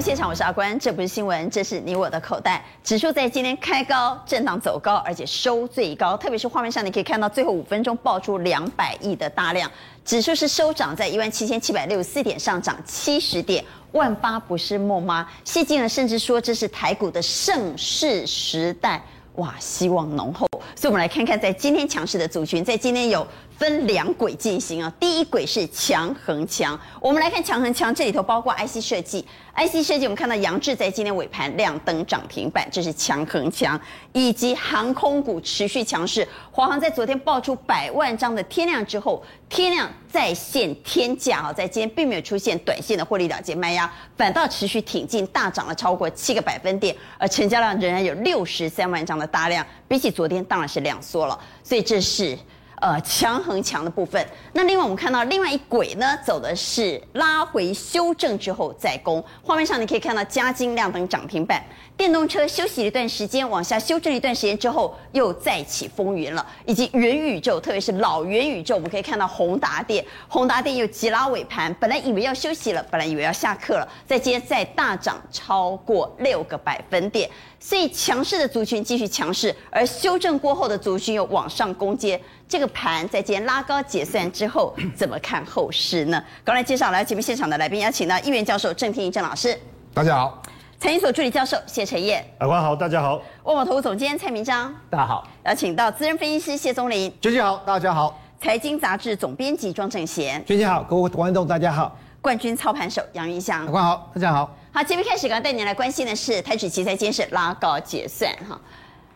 现场，我是阿关。这不是新闻，这是你我的口袋。指数在今天开高，震荡走高，而且收最高。特别是画面上，你可以看到最后五分钟爆出两百亿的大量。指数是收涨在一万七千七百六十四点，上涨七十点。万八不是梦吗？谢金河甚至说这是台股的盛世时代。哇，希望浓厚。所以我们来看看，在今天强势的族群，在今天有。分两轨进行啊，第一轨是强恒强，我们来看强恒强，这里头包括 IC 设计，IC 设计我们看到杨志在今天尾盘亮灯涨停板，这是强恒强，以及航空股持续强势，华航在昨天爆出百万张的天量之后，天量再现天价啊，在今天并没有出现短线的获利了结卖压，反倒持续挺进，大涨了超过七个百分点，而成交量仍然有六十三万张的大量，比起昨天当然是量缩了，所以这是。呃，强横强的部分。那另外我们看到另外一轨呢，走的是拉回修正之后再攻。画面上你可以看到加金量等涨停板，电动车休息一段时间，往下修正一段时间之后又再起风云了。以及元宇宙，特别是老元宇宙，我们可以看到宏达电，宏达电又急拉尾盘，本来以为要休息了，本来以为要下课了，在今天再大涨超过六个百分点。所以强势的族群继续强势，而修正过后的族群又往上攻坚。这个盘在今天拉高结算之后，怎么看后市呢？刚才介绍来节目现场的来宾，邀请到一元教授郑天一郑老师，大家好；财经所助理教授谢晨彦，阿关好，大家好；万宝投顾总监蔡明章，大家好；邀请到资深分析师谢宗林，娟姐好，大家好；财经杂志总编辑庄正贤，娟姐好，各位观众大家好；冠军操盘手杨云翔，阿关好，大家好。好，节目开始，刚带你来关心的是台指期在今天是拉高结算哈。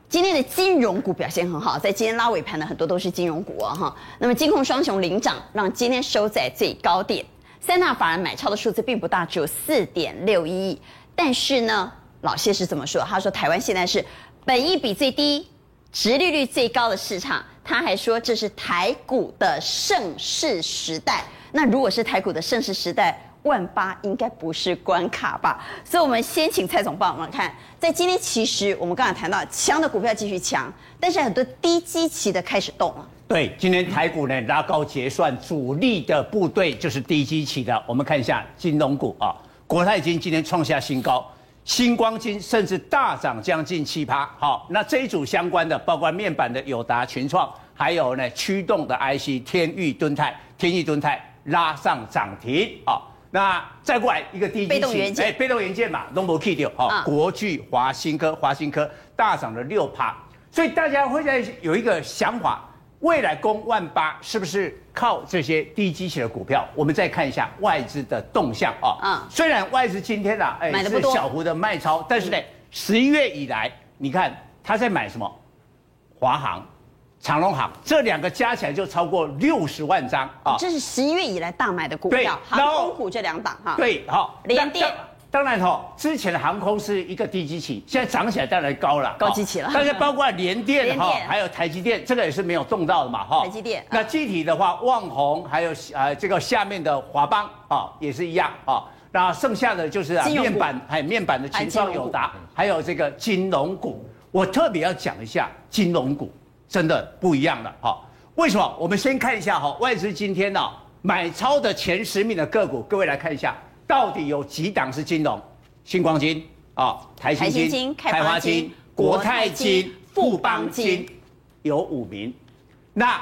今天的金融股表现很好，在今天拉尾盘的很多都是金融股啊哈。那么金控双雄领涨，让今天收在最高点。三大法人买超的数字并不大，只有四点六一亿。但是呢，老谢是怎么说？他说台湾现在是本益比最低、殖利率最高的市场。他还说这是台股的盛世时代。那如果是台股的盛世时代，万八应该不是关卡吧？所以，我们先请蔡总帮我们看，在今天其实我们刚才谈到强的股票继续强，但是很多低基期的开始动了。对，今天台股呢拉高结算，主力的部队就是低基期的。我们看一下金融股啊，国泰金今天创下新高，新光金甚至大涨将近七趴。好，那这一组相关的，包括面板的友达、群创，还有呢驱动的 IC 天钰、敦泰、天钰、敦泰拉上涨停啊。那再过来一个低基期，被动元件，哎，被动元件嘛，龙博 K 掉，哈，国巨、华新科、华新科大涨了六趴，所以大家会在有一个想法，未来攻万八是不是靠这些低基期的股票？我们再看一下外资的动向啊，嗯，虽然外资今天啊，哎，是小幅的卖超，但是呢，十一月以来，你看他在买什么？华航。长隆行这两个加起来就超过六十万张啊！这是十一月以来大买的股票，航空股这两档哈。对，好，联电当然哈，之前的航空是一个低基期，现在涨起来当然高了，高基期了。但是包括联电哈，还有台积电，这个也是没有动到的嘛哈。台积电。那具体的话，旺宏还有呃这个下面的华邦啊，也是一样啊。那剩下的就是啊面板，还有面板的群创、友达，还有这个金融股。我特别要讲一下金融股。真的不一样了哈？为什么？我们先看一下哈，外资今天呢买超的前十名的个股，各位来看一下，到底有几档是金融？新光金啊，台新金、开发金、国泰金、富邦金，有五名。那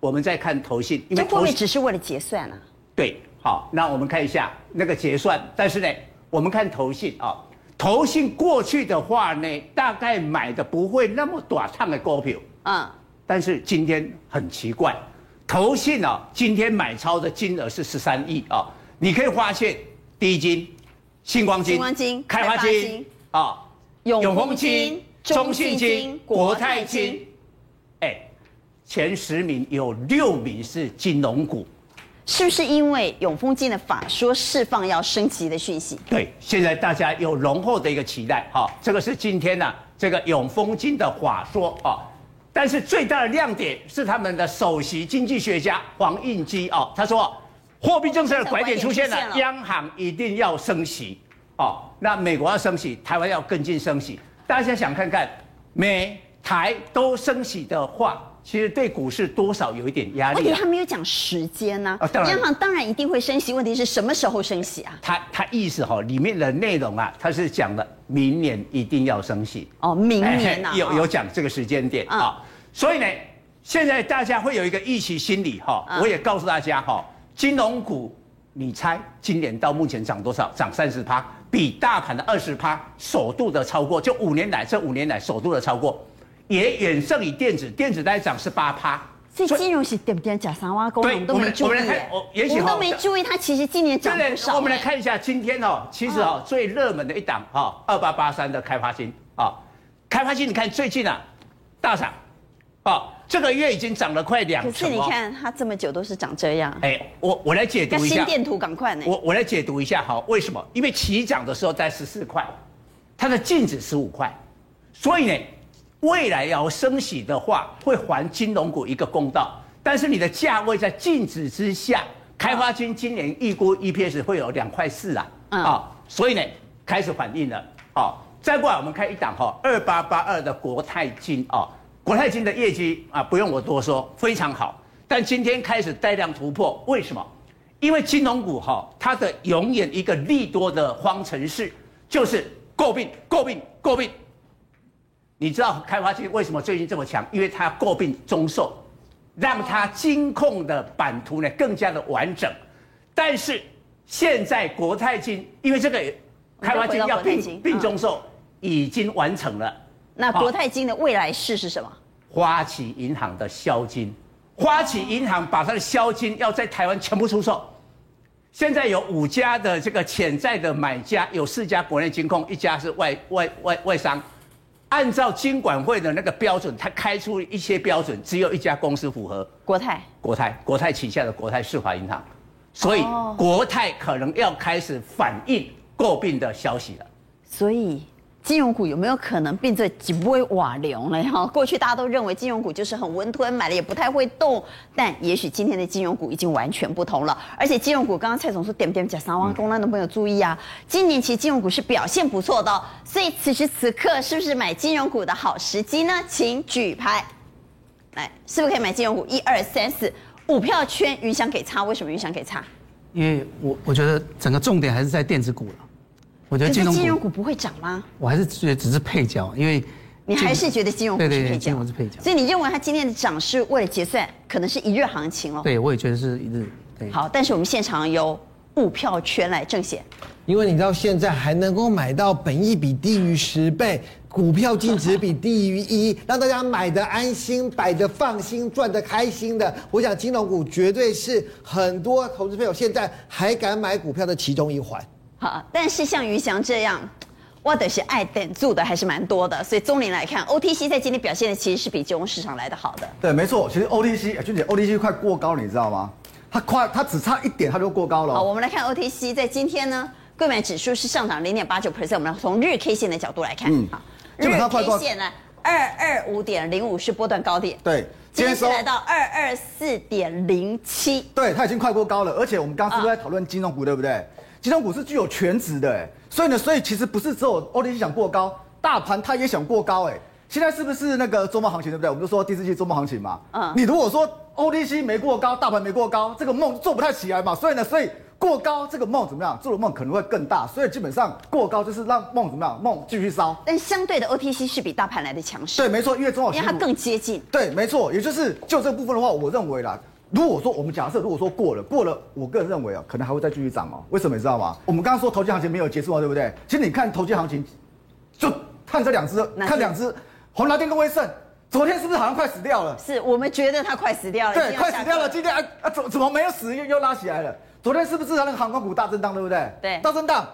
我们再看投信，因为投信只是为了结算啊。对，好，那我们看一下那个结算，但是呢，我们看投信啊，投信过去的话呢，大概买的不会那么短趟的股票。嗯，但是今天很奇怪，投信啊，今天买超的金额是十三亿啊。你可以发现，第一金、星光金、开发金啊、永丰金、中信金、国泰金，哎，前十名有六名是金融股，是不是因为永丰金的法说释放要升级的讯息？对，现在大家有浓厚的一个期待。哈，这个是今天呢、啊，这个永丰金的法说啊。但是最大的亮点是他们的首席经济学家黄应基哦，他说，货币政策的拐点出现了，央行一定要升息哦。那美国要升息，台湾要跟进升息。大家想看看，美台都升息的话，其实对股市多少有一点压问题。他没有讲时间呢、啊当然央行当然一定会升息，问题是什么时候升息啊？他他意思哈、哦，里面的内容啊，他是讲的明年一定要升息。哦，明年呐、啊 哎有有讲这个时间点嗯啊、所以呢，现在大家会有一个预期心理哈、嗯我也告诉大家哈、金融股，你猜今年到目前涨多少？涨三十趴，比大盘的二十趴首度的超过，就五年来这五年来首度的超过，也远胜于电子，电子大概涨十八趴。所以金融是点不点假三挖工，我对们都没注意我们来看我也许我们都没注意，它其实今年涨对不少。我们来看一下今天哦，其实哦，最热门的一档哈，二八八三的开发金啊，开发金你看最近啊大涨，啊，这个月已经涨了快两可是。你看它这么久都是长这样，哎，我我来解跟读一下，心电图赶快呢。我我来解读一下哈，为什么？因为起涨的时候在十四块，它的净值十五块，所以呢，未来要升息的话，会还金融股一个公道。但是你的价位在禁止之下，开发金今年预估 EPS 会有两块四啊，嗯啊，所以呢开始反应了。好，再过来我们看一档哈，二八八二的国泰金啊，国泰金的业绩啊，不用我多说，非常好。但今天开始带量突破，为什么？因为金融股哈，它的永远一个利多的方程式就是诟病、诟病、诟病。你知道开发金为什么最近这么强？因为它诟病中售，让它金控的版图呢更加的完整。但是现在国泰金，因为这个开发金要并并中售已经完成了。那国泰金的未来式是什么？花旗银行的销金，花旗银行把它的销金要在台湾全部出售。现在有五家的这个潜在的买家，有四家国内金控，一家是外外外外商。按照金管会的那个标准，他开出一些标准，只有一家公司符合。国泰国泰，国泰旗下的国泰世华银行，所以哦国泰可能要开始反映诟病的消息了。所以金融股有没有可能变成几波瓦流呢？哈，过去大家都认为金融股就是很温吞，买了也不太会动，但也许今天的金融股已经完全不同了。而且金融股，刚刚蔡总说点点讲三万公，那都没有注意啊。今年其实金融股是表现不错的，所以此时此刻是不是买金融股的好时机呢？请举牌，来，是不是可以买金融股？一二三四，五票圈，云翔给差，为什么云翔给差？因为我我觉得整个重点还是在电子股了。我觉得金融股，金融股不会涨吗？我还是觉得只是配角，因为你还是觉得金融股是配角，金融是配角。所以你认为它今天的涨是为了结算，可能是一日行情了。对，我也觉得是一日。对，好，但是我们现场有五票圈来正显，因为你到现在还能够买到本益比低于十倍，股票净值比低于一，让大家买的安心，摆的放心，赚的开心的。我想金融股绝对是很多投资朋友现在还敢买股票的其中一环。好，但是像于翔这样，我的是爱等住的还是蛮多的，所以中林来看，OTC 在今天表现的其实是比金融市场来的好的。对，没错，其实 OTC，哎君姐，OTC 快过高了，你知道吗？它快，它只差一点，它就过高了好，哦。我们来看 OTC 在今天呢，购买指数是上涨零点八九 percent。我们从日 K 线的角度来看，嗯好，基本上日快 K 过线呢，二二五点零五是波段高点，对，今天是来到二二四点零七。对，它已经快过高了，而且我们刚刚是不是在讨论金融股，对不对？金融股是具有全值的，哎，所以呢，所以其实不是只有 OTC 想过高，大盘它也想过高，哎，现在是不是那个周末行情，对不对？我们就说第四季周末行情嘛，嗯你如果说 OTC 没过高，大盘没过高，这个梦做不太起来嘛，所以呢，所以过高这个梦怎么样？做的梦可能会更大，所以基本上过高就是让梦怎么样？梦继续烧。但相对的 OTC 是比大盘来的强势，对，没错，因为中小型股因为它更接近。对，没错，也就是就这部分的话，我认为啦，如果说我们假设如果说过了，过了，我个人认为啊，可能还会再继续涨哦。为什么你知道吗？我们刚刚说投机行情没有结束啊，对不对？其实你看投机行情，就看这两只，看两只，红蓝电跟威盛，昨天是不是好像快死掉了？是我们觉得它快死掉了，已对，快死掉了。今天啊啊，怎怎么没有死又又拉起来了？昨天是不是它那个航空股大震荡，对不对？对大震荡。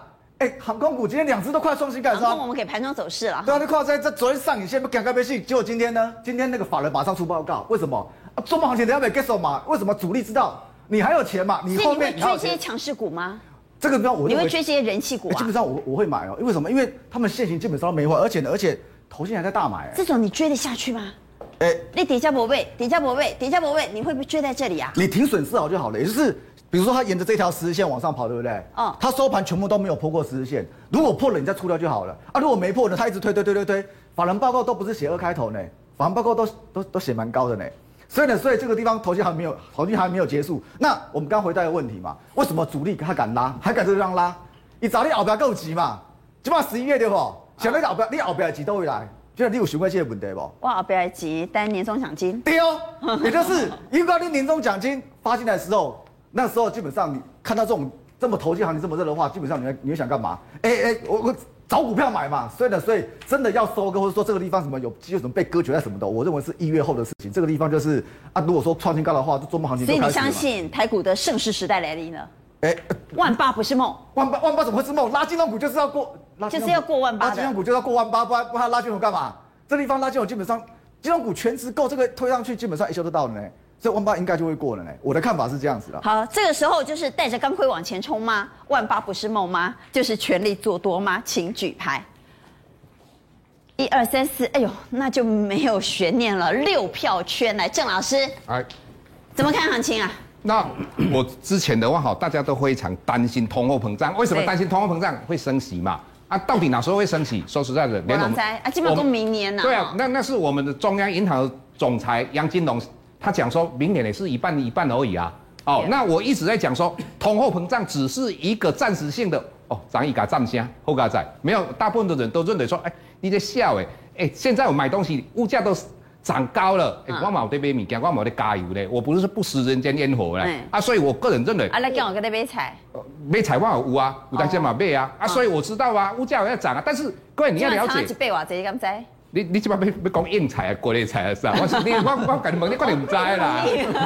哎，航空股今天两只都快创新高，航空我们给盘中走势了。对啊，那靠在这昨天上影线不赶快被信，结果今天呢？今天那个法人马上出报告，为什么？啊，周末行情等下没 get 手嘛？为什么主力知道你还有钱嘛？你后面追这些强势股吗？这个呢，我你会追这些人气股啊欸基本？上我我会买哦，因为什么？因为他们现行基本上都没坏，而且呢，而且投信还在大买、欸。这种你追得下去吗？哎、那底价不位，底价不位，底价不位，你会不会追在这里啊？你停损失好就好了，也就是比如说它沿着这条十日线往上跑，对不对？哦它收盘全部都没有破过十日线，如果破了你再出掉就好了啊。如果没破呢，它一直推推推推推，法人报告都不是写二开头呢，法人报告都都都写蛮高的呢。所以呢，所以这个地方投机还没有，投机还没有结束。那我们刚回答一个问题嘛，为什么主力他敢拉，还敢这样拉？你早你后边够急嘛？起码十一月对不？想那个后边，你后边急都会来。就是你有询问这个问题不？哇，后边急，但年终奖金。对哦，也就是因为你年终奖金发进来的时候，那时候基本上你看到这种这么投机行情这么热的话，基本上你会你会想干嘛？哎哎，我我。找股票买嘛，所以呢，所以真的要收割，或者说这个地方什么有机会什么被割绝在什么的，我认为是一月后的事情。这个地方就是啊，如果说创新高的话，就周末行情。所以你相信台股的盛世时代来临了？哎、欸，万八不是梦，万八万八怎么会是梦？拉金融股就是要过，就是要过万八。拉金融股就要过万八，不然不然拉金融干嘛？这地方拉金融基本上金融股全值够，这个推上去基本上一修就到了呢。这万八应该就会过了呢，我的看法是这样子的。好，这个时候就是带着钢盔往前冲吗？万八不是梦吗？就是全力做多吗？请举牌。一二三四，哎呦，那就没有悬念了。六票圈来，郑老师，哎，怎么看行情啊？那我之前的话哈，大家都非常担心通货膨胀。为什么担心通货膨胀会升息嘛？啊，到底哪时候会升息？说实在的，连我们啊，基本上都明年了。对啊，那那是我们的中央银行总裁杨金龙，他讲说明年也是一半一半而已啊。哦，那我一直在讲说，通货膨胀只是一个暂时性的。哦，涨一嘎涨先，后嘎仔，没有，大部分的人都认为说，哎、欸，你在笑哎，哎，现在我买东西物价都涨高了，哎、欸，我冇得买米，我冇得加油嘞，我不是不食人间烟火嘞，嗯、啊，所以我个人认为，啊，你叫我跟你买菜，买菜我有啊，有当先嘛买啊，啊，所以我知道啊，物价要涨啊，但是各位你要了解，一百瓦，你敢知？你你这边要要讲硬菜啊，国内菜啊，是啊，我你我我跟你问，你可能唔知啦，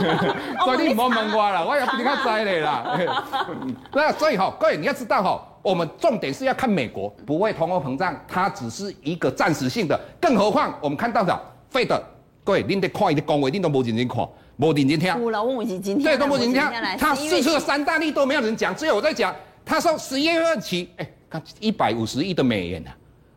所以你唔好问我啦，我也比你较知你啦。那所以哈，各位你要知道哈，我们重点是要看美国不会通货膨胀，它只是一个暂时性的。更何况我们看到的费德各位您得看一个公会，你都冇认真看，冇认真听。我老问我已经对，都冇认真听。他释出了三大利都没有人讲，只有我在讲。他说十一月份起，哎，看一百五十亿的美元啊。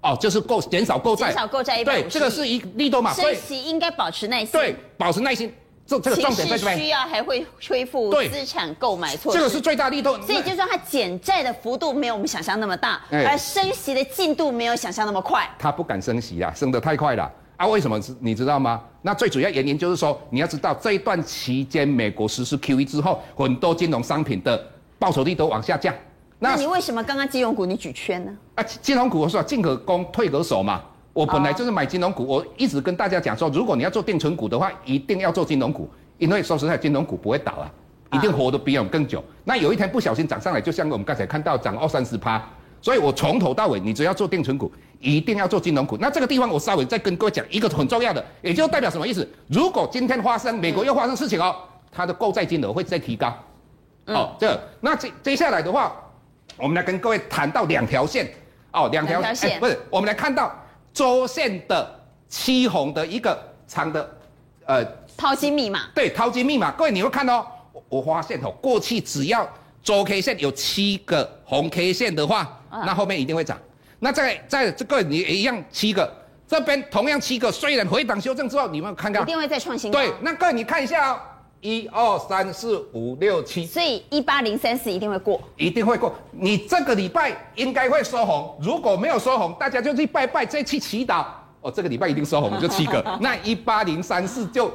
哦，就是购减少购债，减少购债。对，这个是一利多嘛，升息应该保持耐心。对，保持耐心，这这个重点在这边。需要还会恢复资产购买措施。这个是最大力度。所以就是说，它减债的幅度没有我们想象那么大，而升息的进度没有想象那么快。它不敢升息啊，升得太快了啊！为什么？你知道吗？那最主要原因就是说，你要知道这一段期间，美国实施 QE 之后，很多金融商品的报酬率都往下降。那你为什么刚刚金融股你举圈呢？啊，金融股我说进可攻退可守嘛。我本来就是买金融股，我一直跟大家讲说，如果你要做定存股的话，一定要做金融股，因为说实在，金融股不会倒啊，一定活得比我们更久。那有一天不小心涨上来，就像我们刚才看到涨二三十趴，所以我从头到尾，你只要做定存股，一定要做金融股。那这个地方我稍微再跟各位讲一个很重要的，也就代表什么意思？如果今天发生美国又发生事情哦，它的购债金额会再提高。哦，这那接接下来的话。我们来跟各位谈到两条线，哦，两条线、欸，不是，我们来看到周线的七红的一个长的，呃，淘金密码。对，淘金密码，各位你会看到、哦，我发现哦，过去只要周 K 线有七个红 K 线的话，啊、那后面一定会涨。那在在这个你一样七个，这边同样七个，虽然回档修正之后，你们看看，一定会再创新高。对，那各位你看一下哦。一二三四五六七，所以一八零三四一定会过，一定会过。你这个礼拜应该会收红，如果没有收红，大家就去拜拜，再去祈祷。哦，这个礼拜一定收红，就七个。那一八零三四就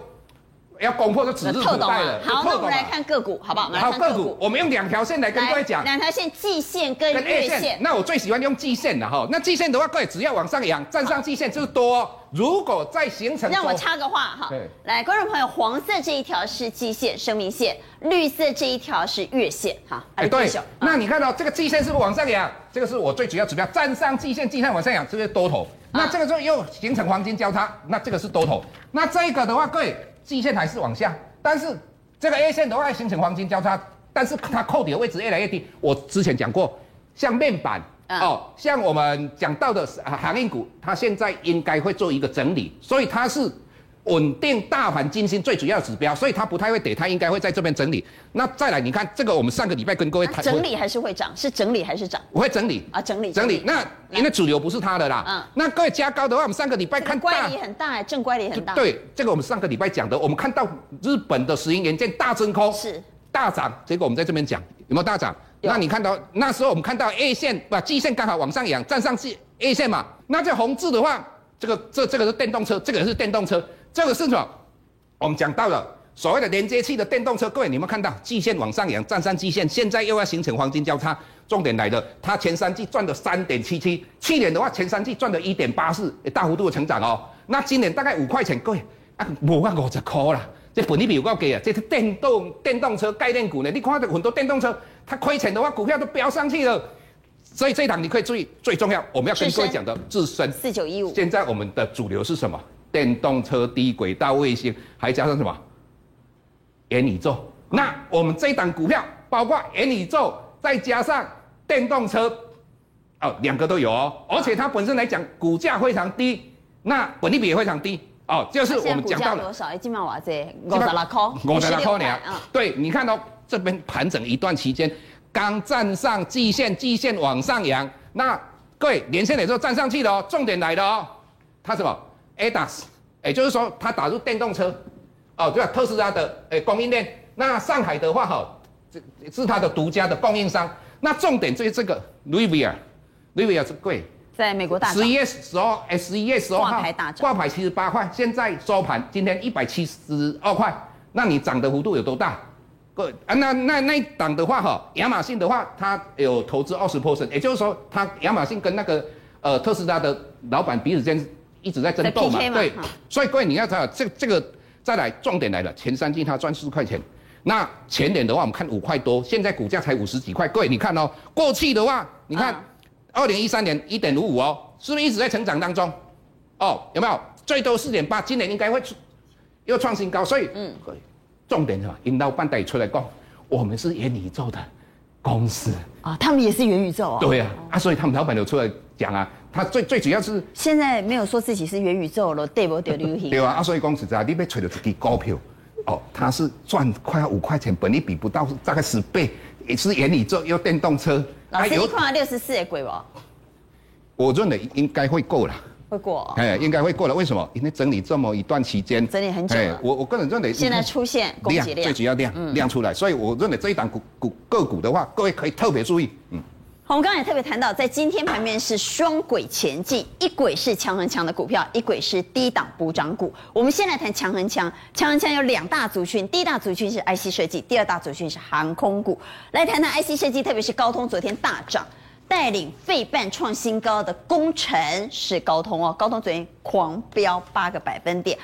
要攻破就指日可待了。好，那我们来看个股，好不好？好，个股，我们用两条线来跟各位讲。两条线，季线跟月线。那我最喜欢用季线的哈。那季线的话，各位只要往上扬，站上季线就是多。如果再形成，让我插个话哈，对来，观众朋友，黄色这一条是季线生命线，绿色这一条是月线哈。哎，对，那你看到这个季线是不是往上扬？这个是我最主要指标，站上季线，季线往上扬，这个是多头。那这个时候又形成黄金交叉，那这个是多头。那这个的话，各位，季线还是往下，但是这个 A 线的话形成黄金交叉，但是它扣底的位置越来越低。我之前讲过，像面板。哦，像我们讲到的行业股，它现在应该会做一个整理，所以它是稳定大盘金星最主要的指标，所以它不太会跌，它应该会在这边整理。那再来，你看这个，我们上个礼拜跟各位谈，整理还是会涨？是整理还是涨？我会整理啊，整理整理。那因为主流不是它的啦，嗯，那各位加高的话，我们上个礼拜看乖离很大，正乖离很大。对，这个我们上个礼拜讲的，我们看到日本的石英元件大真空是大涨，结果我们在这边讲有没有大涨？那你看到那时候我们看到 A 线不季线刚好往上扬，站上去 A 线嘛。那这红字的话，这个这这个是电动车，这个是电动车，这个是什么？我们讲到了所谓的连接器的电动车，各位你们看到季线往上扬，站上季线，现在又要形成黄金交叉。重点来了，它前三季赚了三点七七，去年的话前三季赚了一点八四，大幅度的成长哦。那今年大概五块钱，各位啊，无个五十块啦，这本利比有够低啊！这是电动电动车概念股呢，你看到很多电动车，它亏钱的话，股票都飙上去了。所以这一档你可以注意，最重要我们要跟各位讲的自身四九一五。现在我们的主流是什么？电动车、低轨道卫星，还加上什么？元宇宙。那我们这一档股票包括元宇宙，再加上电动车，哦，两个都有哦。而且它本身来讲，股价非常低，那本利比也非常低哦。就是我们讲到了多少？今晚我这五十六块，五十六块呢？对，你看到这边盘整一段期间。刚站上季线，季线往上扬，那各位连线的时候站上去了哦，重点来了哦，它什么？ADAS，也就是说它打入电动车，哦，对吧？特斯拉的诶供应链，那上海的话哈，这是它的独家的供应商。那重点就是这个 Rivian，Rivian 是贵，在美国大十一月十二，哎，十一月十二号挂牌大涨，挂牌七十八块，现在收盘今天一百七十二块，那你涨的幅度有多大？各位啊，那那那一档的话哈，亚马逊的话，它有投资二十 percent，也就是说，它亚马逊跟那个呃特斯拉的老板彼此间一直在争斗嘛，对。所以各位你要知道，这这个再来重点来了，前三季它赚四块钱，那前年的话我们看五块多，现在股价才五十几块。各位你看哦，过去的话，你看二零一三年一点五五哦，是不是一直在成长当中？哦，有没有？最多四点八，今年应该会又创新高，所以嗯。重点是吧？引导半导出来讲，我们是元宇宙的公司啊，他们也是元宇宙啊。对呀、啊，啊，所以他们老板有出来讲啊，他最最主要是现在没有说自己是元宇宙了，对不对？流行 对啊，啊，所以公司在你被吹了自己股票，哦，他是赚快要五块钱，本利比不到大概十倍，也是元宇宙又电动车。老师，你看六十四也贵不？我认为应该会够了。会过，哎，应该会过了。为什么？因为整理这么一段期间，整理很久了。我我个人认为，现在出现量，最主要量、嗯、量出来，所以我认为这一档股股个股的话，各位可以特别注意。嗯，我们刚才也特别谈到，在今天盘面是双轨前进，一轨是强恒强的股票，一轨是低档补涨股。我们先来谈强恒强，强恒强有两大族群，第一大族群是 IC 设计，第二大族群是航空股。来谈谈 IC 设计，特别是高通昨天大涨。带领费半创新高的功臣是高通哦，高通昨天狂飙八个百分点。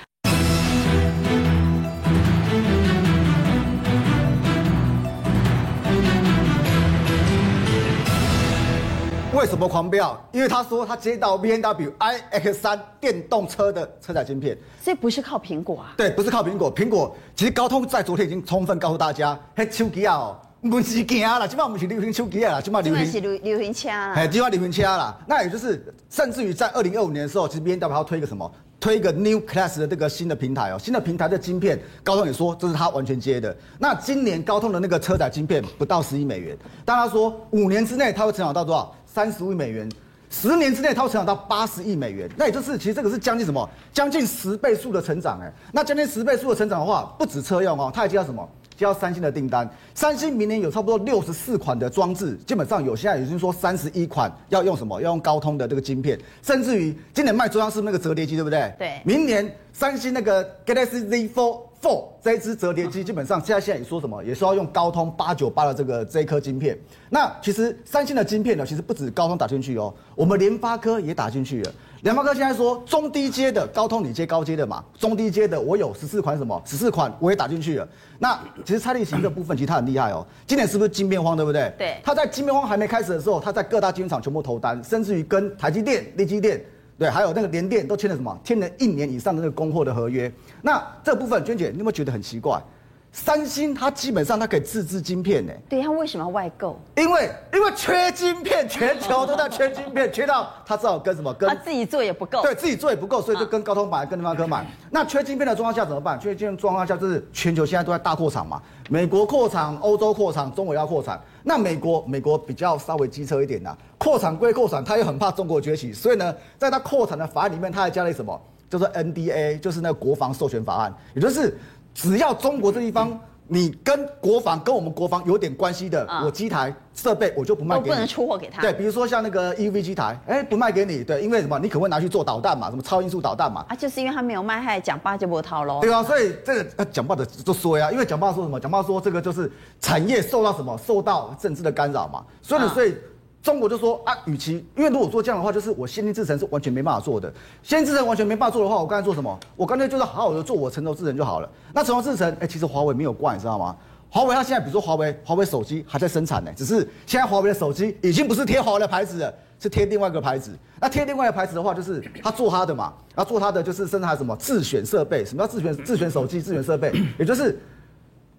为什么狂飙？因为他说他接到 BMW iX3 电动车的车载晶片，所以不是靠苹果啊？对，不是靠苹果。苹果其实高通在昨天已经充分告诉大家，嘿，手机啊哦。不是惊啦，基本上不是流行手机啦，基本上流行流流行车啦。哎，基本上流行车啦。那也就是，甚至于在二零二五年的时候，其实 BMW 要推一个什么？推一个 New Class 的这个新的平台哦，新的平台的晶片，高通也说这是他完全接的。那今年高通的那个车载晶片不到十亿美元，但他说五年之内他会成长到多少？三十亿美元。十年之内它会成长到八十亿美元。那也就是，其实这个是将近什么？将近十倍数的成长哎。那将近十倍数的成长的话，不止车用哦，它还接到什么？接到三星的订单，三星明年有差不多六十四款的装置，基本上有现在已经说三十一款要用什么？要用高通的这个晶片，甚至于今年卖中央是那个折叠机，对不对？对。明年三星那个 Galaxy Z Fold Fold 这一支折叠机，基本上现在现在也说什么？也说要用高通八九八的这个这一颗晶片。那其实三星的晶片呢，其实不止高通打进去哦，我们联发科也打进去了。联发科现在说中低阶的高通，你接高阶的嘛？中低阶的我有十四款什么？十四款我也打进去了。那其实蔡力行这部分其实他很厉害哦。今年是不是晶片荒，对不对？对。他在晶片荒还没开始的时候，他在各大晶圆厂全部投单，甚至于跟台积电、力积电，对，还有那个联电都签了什么？签了一年以上的那个供货的合约。那这部分娟姐，你有没有觉得很奇怪？三星它基本上它可以自制晶片呢，对，它为什么要外购？因为因为缺晶片，全球都在缺晶片，缺到它只好跟什么？跟它自己做也不够，对自己做也不够，所以就跟高通买，跟联发科买。那缺晶片的状况下怎么办？缺晶片状况下就是全球现在都在大扩产嘛，美国扩产，欧洲扩产，中国要扩产。那美国美国比较稍微机车一点呐，扩产归扩产，他又很怕中国崛起，所以呢，在他扩产的法案里面，他还加了什么？叫做 NDA，就是那个国防授权法案，也就是只要中国这地方。你跟国防跟我们国防有点关系的，啊我机台设备我就不卖给你，都不能出货给他。对，比如说像那个 EUV 机台，哎，不卖给你，对，因为什么？你可能会拿去做导弹嘛，什么超音速导弹嘛。啊，就是因为他没有卖，害讲爸就不掏喽。对啊，所以这个呃讲爸的就说呀，因为讲爸说什么？讲爸说这个就是产业受到什么？受到政治的干扰嘛。所以所以中国就说啊，与其因为如果做这样的话，就是我先进制程是完全没办法做的。先进制程完全没办法做的话，我刚才做什么？我干脆就是好好的做我成熟制程就好了。那成熟制程，哎，其实华为没有挂，你知道吗？华为它现在，比如说华为，华为手机还在生产呢，只是现在华为的手机已经不是贴华为的牌子了，是贴另外一个牌子。那贴另外一个牌子的话，就是他做他的嘛，然后做他的就是生产什么自选设备，什么叫自选自选手机、自选设备？也就是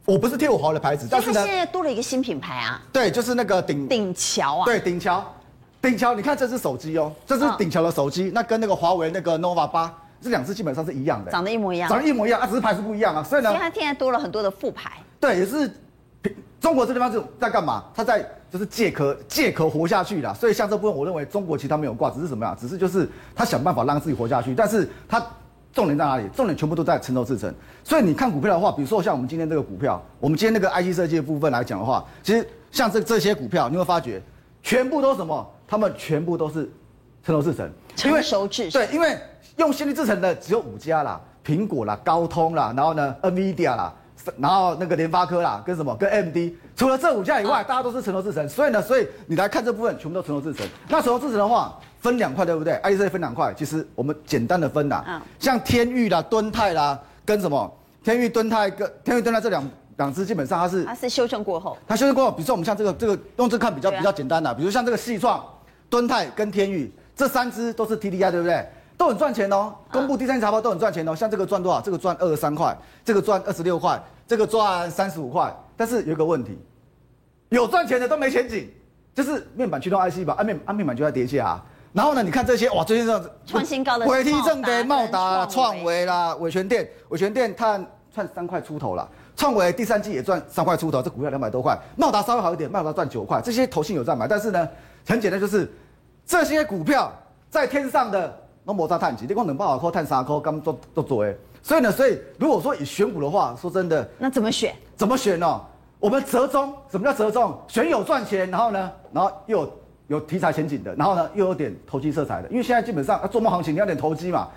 我不是替我华为的牌子，但是呢现，在多了一个新品牌啊，对，就是那个顶顶桥啊。对，顶桥，顶桥，你看这只手机哦，这是顶桥的手机，那跟那个华为那个 nova 八这两只基本上是一样的，长得一模一样。长得一模一样，啊，只是牌子不一样啊，所以呢所以，他现在多了很多的副牌。对，也是中国这地方是在干嘛？它在就是借壳借壳活下去啦。所以像这部分，我认为中国其实他没有挂，只是什么呀？只是就是他想办法让自己活下去，但是他重点在哪里？重点全部都在成熟制程。所以你看股票的话，比如说像我们今天这个股票，我们今天那个 IC 设计的部分来讲的话，其实像这这些股票，你会发觉全部都是什么？他们全部都是成熟制程，因为成熟制对，因为用先进制程的只有五家啦，苹果啦、高通啦，然后呢，NVIDIA 啦。然后那个联发科啦，跟什么跟 AMD，除了这五家以外，大家都是成熟制程。所以呢，所以你来看这部分，全部都成熟制程。那成熟制程的话，分两块，对不对？IC 分两块，其实我们简单的分啦，嗯像天域啦、敦泰啦，跟什么天域、敦泰跟天域、敦泰这两两只，基本上它是它是修正过后，它修正过后，比如说我们像这个这个用这看比较啊比较简单的，比如像这个细创、敦泰跟天域这三只都是 TDI，对不对？都很赚钱哦，公布第三季财报都很赚钱哦。像这个赚多少？这个赚二十三块，这个赚二十六块，这个赚三十五块。但是有一个问题，有赚钱的都没前景，就是面板驱动 IC 吧，按面啊面板就在跌下啊。然后呢，你看这些哇，最近这样子创新高的是伟梯正德、茂茂达、达创维啦、伟全电、伟全电碳赚三块出头啦。创维第三季也赚三块出头，这股票两百多块。茂达稍微好一点，茂达赚九块。这些投信有在买，但是呢，很简单，就是这些股票在天上的。那摩擦探几，你光能办法扣碳三扣，刚做做做哎。所以呢，所以如果说以选股的话，说真的，那怎么选？怎么选呢？我们折中，什么叫折中？选有赚钱，然后呢，然后又有有题材前景的，然后呢又有点投机色彩的。因为现在基本上做梦行情，你要点投机嘛。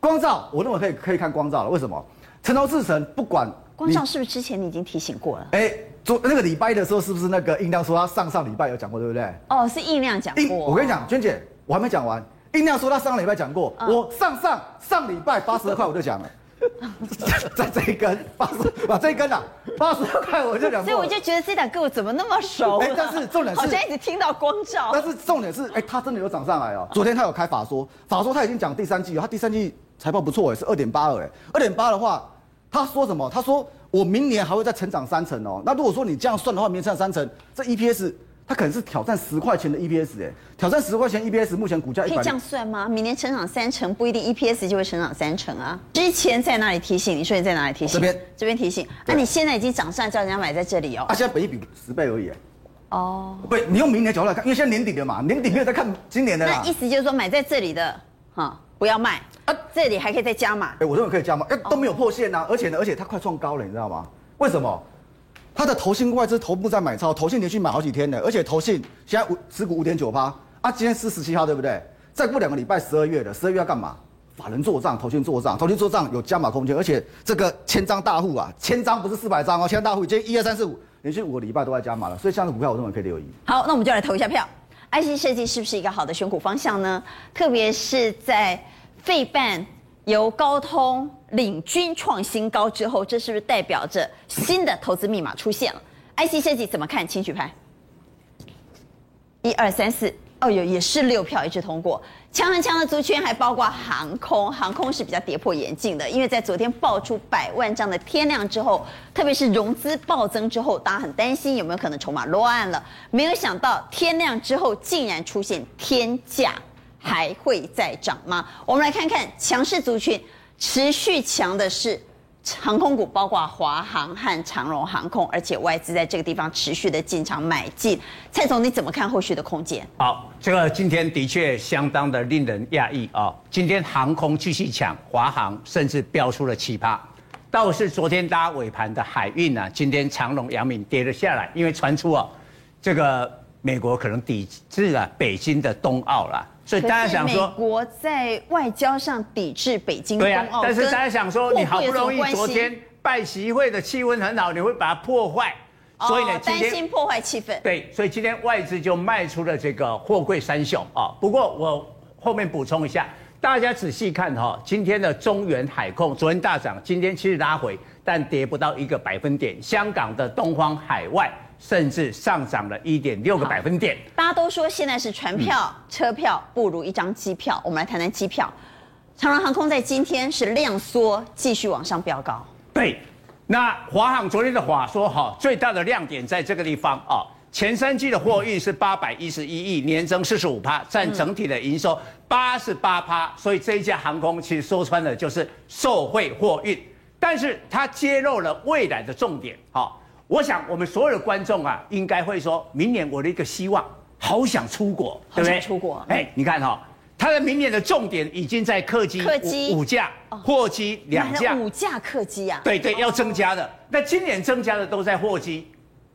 光照，我认为可以可以看光照了。为什么？成熟制程不管光照是不是之前你已经提醒过了？哎，昨那个礼拜的时候，是不是那个印亮说他上上礼拜有讲过，对不对？哦，是印亮讲过。我跟你讲，娟姐，我还没讲完。印亮说他上礼拜讲过，嗯、我上上上礼拜八十二块我就讲了，在这一根八十，把这一根啊八十二块我就讲过。所以我就觉得这档个股怎么那么熟？哎，但是重点是好像一直听到光照。但是重点是，哎，他真的有涨上来哦。昨天他有开法说，法说他已经讲第三季了，他第三季财报不错哎，是二点八二哎，二点八的话，他说什么？他说我明年还会再成长三成哦。那如果说你这样算的话，明年成长三成，这 EPS。它可能是挑战十块钱的 EPS 哎，挑战十块钱 EPS，目前股价。可以这样算吗？明年成长三成不一定 EPS 就会成长三成啊。之前在哪里提醒？你说你在哪里提醒？这边这边提醒。那、啊、你现在已经涨上，叫人家买在这里哦。啊，现在本一比十倍而已。哦。不，你用明年角度来看，因为现在年底了嘛，年底没有在看今年的。那意思就是说，买在这里的，哈，不要卖啊，这里还可以再加码。哎，我认为可以加码，哎，都没有破线呐、啊，而且呢，而且它快创高了，你知道吗？为什么？它的投信外资头部在买超，投信连续买好几天了，而且投信现在五持股五点九趴啊，今天是十七号对不对？再过两个礼拜十二月了，十二月要干嘛？法人做账，投信做账，投信做账有加码空间，而且这个千张大户啊，千张不是四百张哦，千张大户今天一二三四五连续五个礼拜都在加码了，所以这样的股票我认为可以留意。好，那我们就来投一下票，IC 设计是不是一个好的选股方向呢？特别是在费半由高通领军创新高之后，这是不是代表着新的投资密码出现了？IC 设计怎么看？请举牌。一二三四，哦哟，也是六票一致通过。强很强的族群还包括航空，航空是比较跌破眼镜的，因为在昨天爆出百万张的天量之后，特别是融资暴增之后，大家很担心有没有可能筹码乱了。没有想到天量之后竟然出现天价，还会再涨吗？我们来看看强势族群。持续强的是航空股，包括华航和长荣航空，而且外资在这个地方持续的进场买进。蔡总，你怎么看后续的空间？好，这个今天的确相当的令人讶异啊！今天航空继续抢，华航甚至飙出了七趴，倒是昨天拉尾盘的海运啊，今天长荣、阳明跌了下来，因为传出啊，这个美国可能抵制了北京的冬奥了，所以大家想说，美国在外交上抵制北京冬奥，对啊，但是大家想说，你好不容易昨天拜习会的气氛很好，你会把它破坏，所以呢，担心破坏气氛。对，所以今天外资就卖出了这个货柜三雄啊。不过我后面补充一下。大家仔细看哈，今天的中原海控昨天大涨，今天其实拉回，但跌不到一个百分点。香港的东方海外甚至上涨了一点六个百分点。大家都说现在是船票、嗯、车票不如一张机票，我们来谈谈机票。长荣航空在今天是量缩，继续往上飙高。对，那华航昨天的话说哈，最大的亮点在这个地方啊。前三季的货运是八百一十一亿，年增四十五趴，占整体的营收八十八趴。所以这一家航空其实说穿了就是受惠货运，但是它揭露了未来的重点。好，我想我们所有的观众啊，应该会说，明年我的一个希望，好想出国，对不对？出国。哎，你看哈，它的明年的重点已经在客机、客机五架、货机两架。五架客机啊？对对，要增加的。那今年增加的都在货机。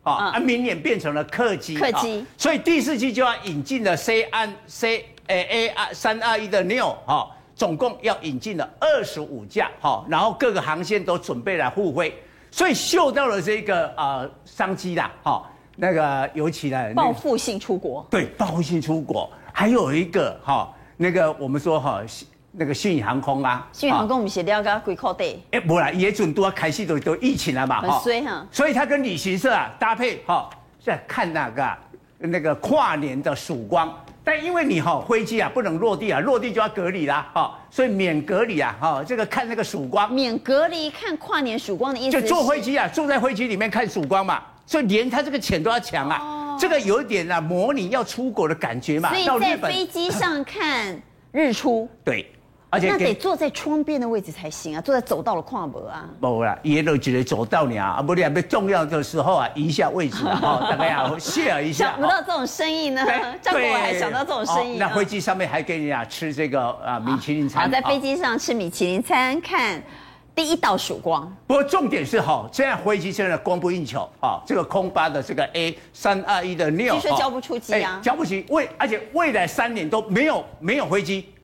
啊，啊，明年变成了客机，客机，所以第四季就要引进了 C 安 C A A 二三二一的 neo 哈，总共要引进了二十五架哈，然后各个航线都准备来互惠，所以嗅到了这个呃商机啦哈，那个尤其呢报复性出国，对，报复性出国，还有一个哈，那个我们说哈。那个信宇航空啊，信宇航空我们写掉个贵口袋。哎，不啦，也准多开始都都疫情了嘛，很衰哈。所以他跟旅行社啊搭配哈，在看那个那个跨年的曙光。但因为你哈飞机啊不能落地啊，落地就要隔离啦哈，所以免隔离啊哈，这个看那个曙光。免隔离看跨年曙光的意思。就坐飞机啊，坐在飞机里面看曙光嘛，所以连他这个钱都要抢啊。哦、这个有一点啊，模拟要出国的感觉嘛。所以在飞机上看日出。对。那得坐在窗边的位置才行啊，坐在走道的跨博啊。不啦，也都觉得走道呢啊，不两边重要的时候啊，移一下位置啊，大概要 share 一下。想不到这种生意呢，张国伟还想到这种生意。那飞机上面还给你啊吃这个啊米其林餐。好，在飞机上吃米其林餐，看第一道曙光。不过重点是哈，现在飞机现在供不应求啊，这个空巴的这个 A 三二一的据说交不出机啊，交不起，未而且未来三年都没有没有飞机啊。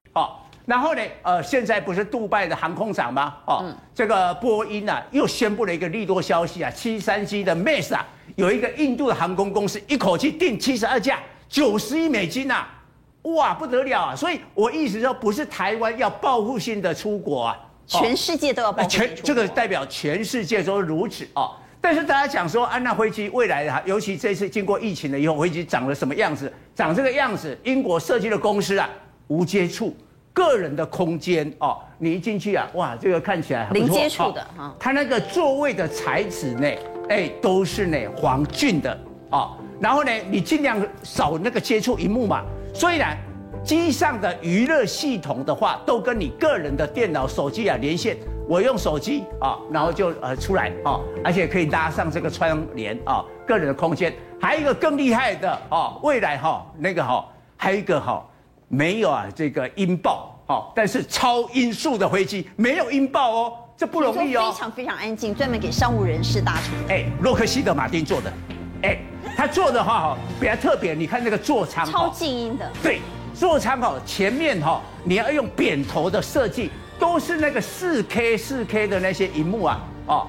然后呢，呃，现在不是杜拜的航空长吗？哦，嗯、这个波音啊，又宣布了一个利多消息啊，七三七的 MAX 啊，有一个印度的航空公司一口气订七十二架，九十亿美金呐、啊，哇，不得了啊！所以我意思说，不是台湾要报复性的出国啊，全世界都要报复性出国。全这个代表全世界都如此哦。但是大家讲说，安娜飞机未来的，尤其这次经过疫情了以后，飞机长了什么样子？长这个样子，英国设计的公司啊，无接触。个人的空间哦，你一进去啊，哇，这个看起来很零接触的哈。它那个座位的材质呢，哎，都是呢黄俊的哦。然后呢，你尽量少那个接触荧幕嘛。虽然机上的娱乐系统的话，都跟你个人的电脑、手机啊连线。我用手机啊，然后就呃出来啊，而且可以拉上这个窗帘啊，个人的空间。还有一个更厉害的哦，未来哈那个哈，还有一个哈。没有啊，这个音爆哦，但是超音速的飞机没有音爆哦，这不容易哦。非常非常安静，专门给商务人士搭乘。哎，洛克希德马丁做的，哎，他做的话哈比较特别，你看那个座舱超静音的。对，座舱哈前面哈你要用扁头的设计，都是那个四 K 四 K 的那些荧幕啊，哦，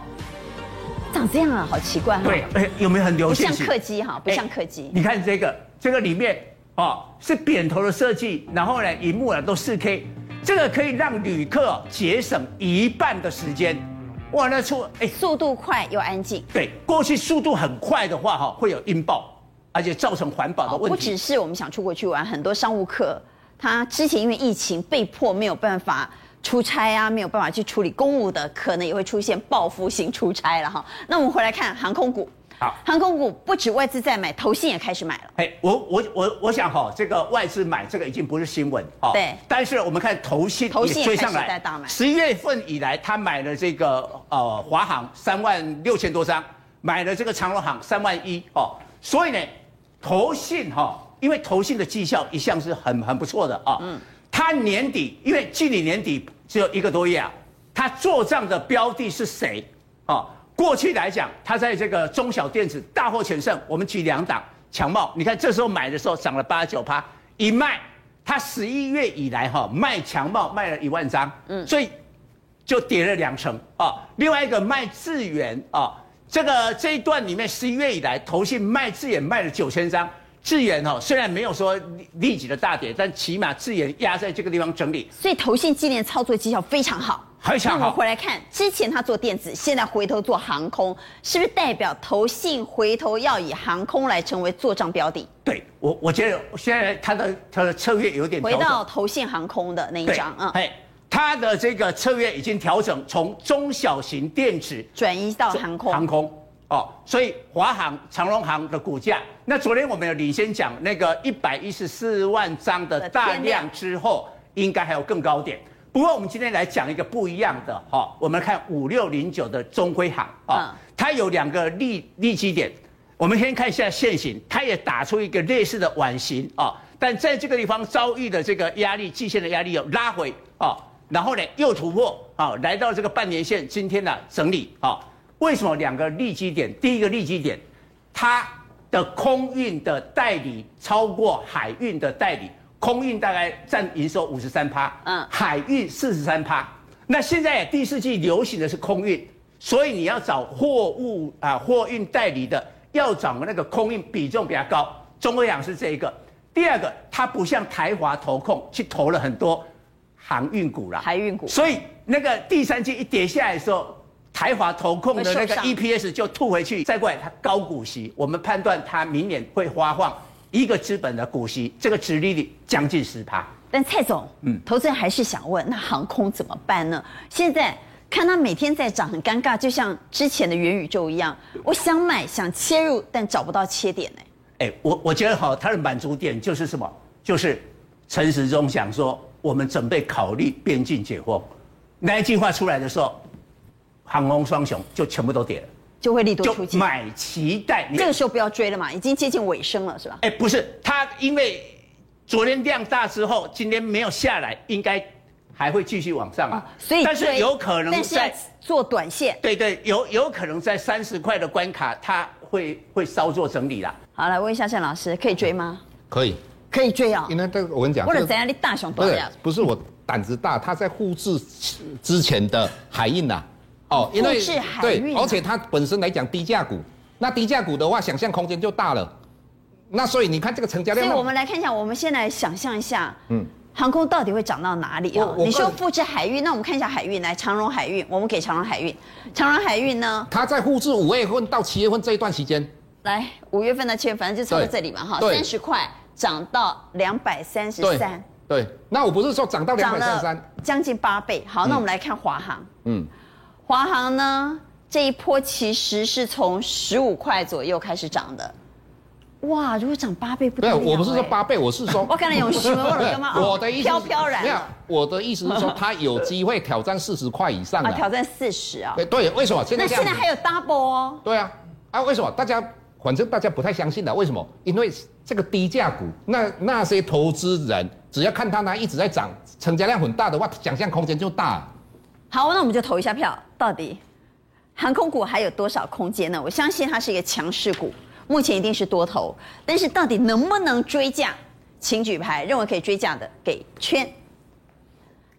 长这样啊，好奇怪哈。对，哎，有没有很流行？不像客机哈，不像客机。你看这个，这个里面。哦，是扁头的设计，然后呢，荧幕啊都四 K，这个可以让旅客节省一半的时间。哇，那出哎，速度快又安静。对，过去速度很快的话，哈，会有音爆，而且造成环保的问题。不只是我们想出国去玩，很多商务客他之前因为疫情被迫没有办法出差啊，没有办法去处理公务的，可能也会出现报复性出差了哈。那我们回来看航空股。好，航空股不止外资在买，投信也开始买了。哎，我我我我想哈，这个外资买这个已经不是新闻哈。对。但是我们看投信也追上来，十一月份以来，他买了这个呃华航三万六千多张，买了这个长荣航三万一哦。所以呢，投信哈，因为投信的绩效一向是很很不错的啊。嗯。他年底因为距离年底只有一个多月啊，他做账的标的是谁啊？过去来讲，它在这个中小电子大获全胜。我们举两档强茂，你看这时候买的时候涨了八九趴，一卖，它十一月以来哈卖强茂卖了一万张，嗯，所以就跌了两成啊。另外一个卖智远啊，这个这一段里面十一月以来，投信卖智远卖了九千张。智远哈虽然没有说立即的大跌，但起码智远压在这个地方整理。所以投信今年操作绩效非常好。那我们回来看，之前他做电子，现在回头做航空，是不是代表投信回头要以航空来成为做账标的？对，我我觉得现在他的他的策略有点。回到投信航空的那一张啊，哎、嗯，他的这个策略已经调整，从中小型电子转移到航空。航空。哦，所以华航、长荣航的股价，那昨天我们有领先讲那个一百一十四万张的大量之后，应该还有更高点。不过我们今天来讲一个不一样的哈，我们来看五六零九的中辉行啊，它有两个利利基点。我们先看一下线型，它也打出一个类似的碗形啊，但在这个地方遭遇的这个压力，季线的压力有拉回啊，然后呢又突破啊，来到这个半年线，今天呢整理啊。为什么两个利基点？第一个利基点，它的空运的代理超过海运的代理，空运大概占营收五十三趴，嗯，海运四十三趴。那现在第四季流行的是空运，所以你要找货物啊货运代理的，要找那个空运比重比较高。中国洋是这一个。第二个，它不像台华投控去投了很多航运股啦，海运股，所以那个第三季一跌下来的时候。台华投控的那个 EPS 就吐回去，再过来它高股息，我们判断它明年会发放一个资本的股息，这个殖利率将近十趴。但蔡总，嗯，投资人还是想问，那航空怎么办呢？现在看它每天在涨，很尴尬，就像之前的元宇宙一样，我想买想切入，但找不到切点呢。哎，我我觉得好，它的满足点就是什么？就是陈时中想说，我们准备考虑边境解封，那一句话出来的时候。航空双雄就全部都跌了，就会利多出尽，买期待。这个时候不要追了嘛，已经接近尾声了，是吧？哎，不是，它因为昨天量大之后，今天没有下来，应该还会继续往上啊。哦、所以，但是有可能在做短线。对对，有有可能在三十块的关卡，它会会稍作整理啦。好，来问一下郑老师，可以追吗？可以，可以追啊、哦。因为这个我跟你讲，或者怎样你大熊多少？不是我胆子大，他在复制之前的海印呐、啊。哦，因为对，而且它本身来讲低价股，那低价股的话，想象空间就大了。那所以你看这个成交量，所以我们来看一下，我们先来想象一下，嗯，航空到底会涨到哪里啊？你说复制海运，那我们看一下海运，来长荣海运，我们给长荣海运，长荣海运呢？它在复制五月份到七月份这一段时间，来五月份的七月，反正就差在这里嘛，哈，三十块涨到两百三十三，对，那我不是说涨到两百三十三，将近八倍。好，那我们来看华航，嗯。华航呢，这一波其实是从十五块左右开始涨的，哇！如果涨八倍不得了，对，我不是说八倍，我是说，我可能有什么了吗？我的意思飘飘然，没有，我的意思是说，它有机会挑战四十块以上啊，挑战四十啊？对对，为什么？现在那现在还有 double 哦？对啊，啊，为什么？大家反正大家不太相信的，为什么？因为这个低价股，那那些投资人只要看它呢一直在涨，成交量很大的话，想象空间就大。好，那我们就投一下票。到底航空股还有多少空间呢？我相信它是一个强势股，目前一定是多头。但是到底能不能追价？请举牌，认为可以追价的给圈。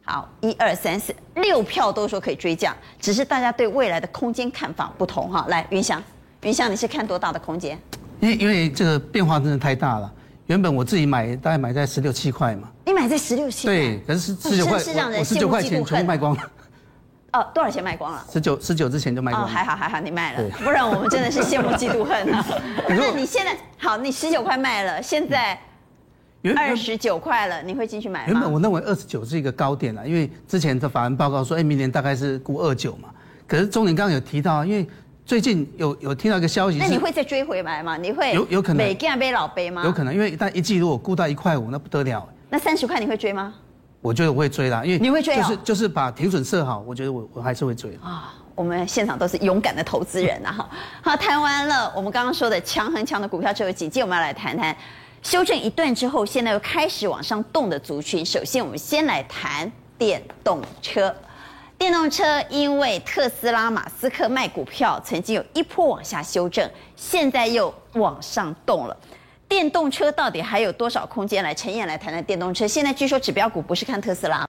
好，一二三四六票都说可以追价，只是大家对未来的空间看法不同哈。来，云翔，云翔，你是看多大的空间？因为因为这个变化真的太大了。原本我自己买大概买在十六七块嘛。你买在十六七块？对，可是十九块，我十九块钱全部卖光了。哦，多少钱卖光了？十九十九之前就卖光了。哦，还好还好，你卖了，不然我们真的是羡慕嫉妒恨啊。那你现在好，你十九块卖了，现在二十九块了，你会进去买吗？原本我认为二十九是一个高点了，因为之前的法人报告说，哎，明年大概是估二九嘛。可是中年刚刚有提到，因为最近有有听到一个消息，那你会再追回来吗？你会有有可能每件杯老杯吗？有可能，因为但一季如果估到一块五，那不得了。那三十块你会追吗？我觉得我会追啦，因为你会追就是就是把停损设好，我觉得我我还是会追啊。我们现场都是勇敢的投资人呐，哈。好，谈完了我们刚刚说的强很强的股票之后，紧接着我们要来谈谈修正一段之后，现在又开始往上动的族群。首先，我们先来谈电动车。电动车因为特斯拉马斯克卖股票，曾经有一波往下修正，现在又往上动了。电动车到底还有多少空间？来，陈燕来谈谈电动车。现在据说指标股不是看特斯拉。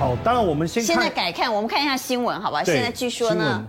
好，当然我们先看现在改看，我们看一下新闻，好吧？对现在据说呢。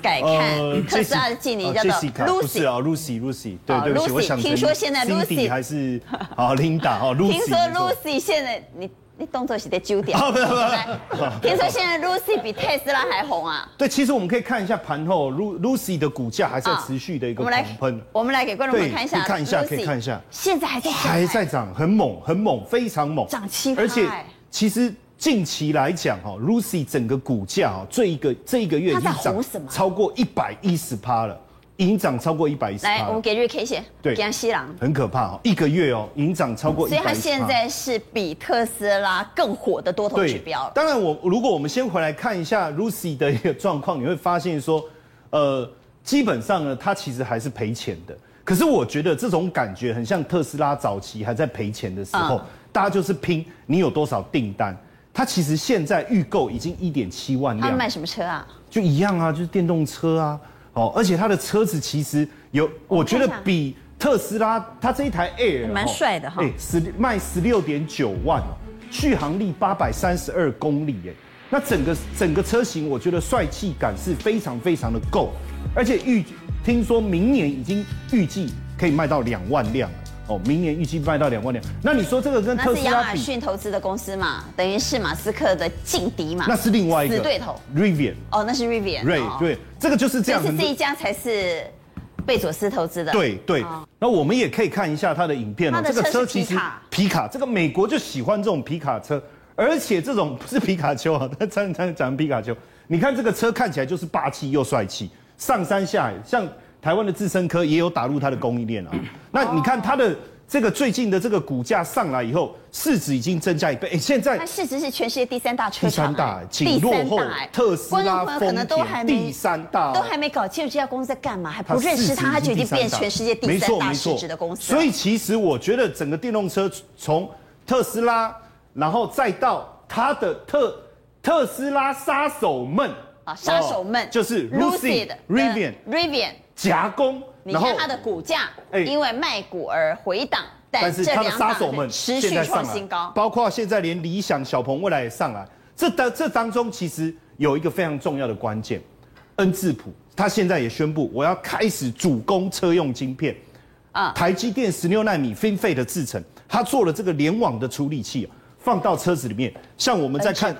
改看特斯拉的经理叫做 Lucy，啊，Lucy，Lucy，对对不起，我想听说现在 Lucy 还是啊，Linda 哦，Lucy。听说 Lucy 现在你你动作是在纠点。不不不。听说现在 Lucy 比特斯拉还红啊。对，其实我们可以看一下盘后，Lucy 的股价还在持续的一个狂喷。我们来给观众们看一下，看一下，可以看一下。现在还在涨，还在涨，很猛，很猛，非常猛，涨七趴。而且其实。近期来讲，哈，Lucy 整个股价哈，这一个这一个月已经涨超过一百一十趴了，已经涨超过一百一十。来，我们给日 K 线，对，给西郎，很可怕哦，一个月哦，已经涨超过。所以它现在是比特斯拉更火的多头指标。当然，我如果我们先回来看一下 Lucy 的一个状况，你会发现说，呃，基本上呢，它其实还是赔钱的。可是我觉得这种感觉很像特斯拉早期还在赔钱的时候，嗯、大家就是拼你有多少订单。它其实现在预购已经一点七万辆。他卖什么车啊？就一样啊，就是电动车啊。哦，而且它的车子其实有，我觉得比特斯拉它这一台 Air 蛮帅的哈。哎，十卖十六点九万哦，续航力八百三十二公里哎。那整个整个车型，我觉得帅气感是非常非常的够，而且预听说明年已经预计可以卖到两万辆了。哦，明年预计卖到两万辆。那你说这个跟特斯拉亚马逊投资的公司嘛，等于是马斯克的劲敌嘛。那是另外一个死对头。Rivian。哦，那是 Rivian。ray 对，这个就是这样。但是这一家才是贝佐斯投资的。对对。那我们也可以看一下它的影片哦。这个车其实皮卡，这个美国就喜欢这种皮卡车，而且这种不是皮卡丘啊，他常常讲皮卡丘。你看这个车看起来就是霸气又帅气，上山下海像。台湾的智深科也有打入它的供应链啊，那你看它的这个最近的这个股价上来以后，市值已经增加一倍。哎，现在它市值是全世界第三大车厂，第三大，仅落后特斯拉、丰田，第三大，都还没搞清楚这家公司在干嘛，还不认识它，它就已经变全世界第三大市值的公司。所以其实我觉得整个电动车从特斯拉，然后再到它的特特斯拉杀手们啊，杀手们就是 Lucid、Rivian、Rivian。夹攻，你看它的股价，因为卖股而回档，但是它的杀手们持续创新高，包括现在连理想、小鹏未来也上来。这当这当中其实有一个非常重要的关键，恩智浦，它现在也宣布我要开始主攻车用晶片，啊，台积电十六纳米 FinFET 的制程，它做了这个联网的处理器，放到车子里面，像我们在看，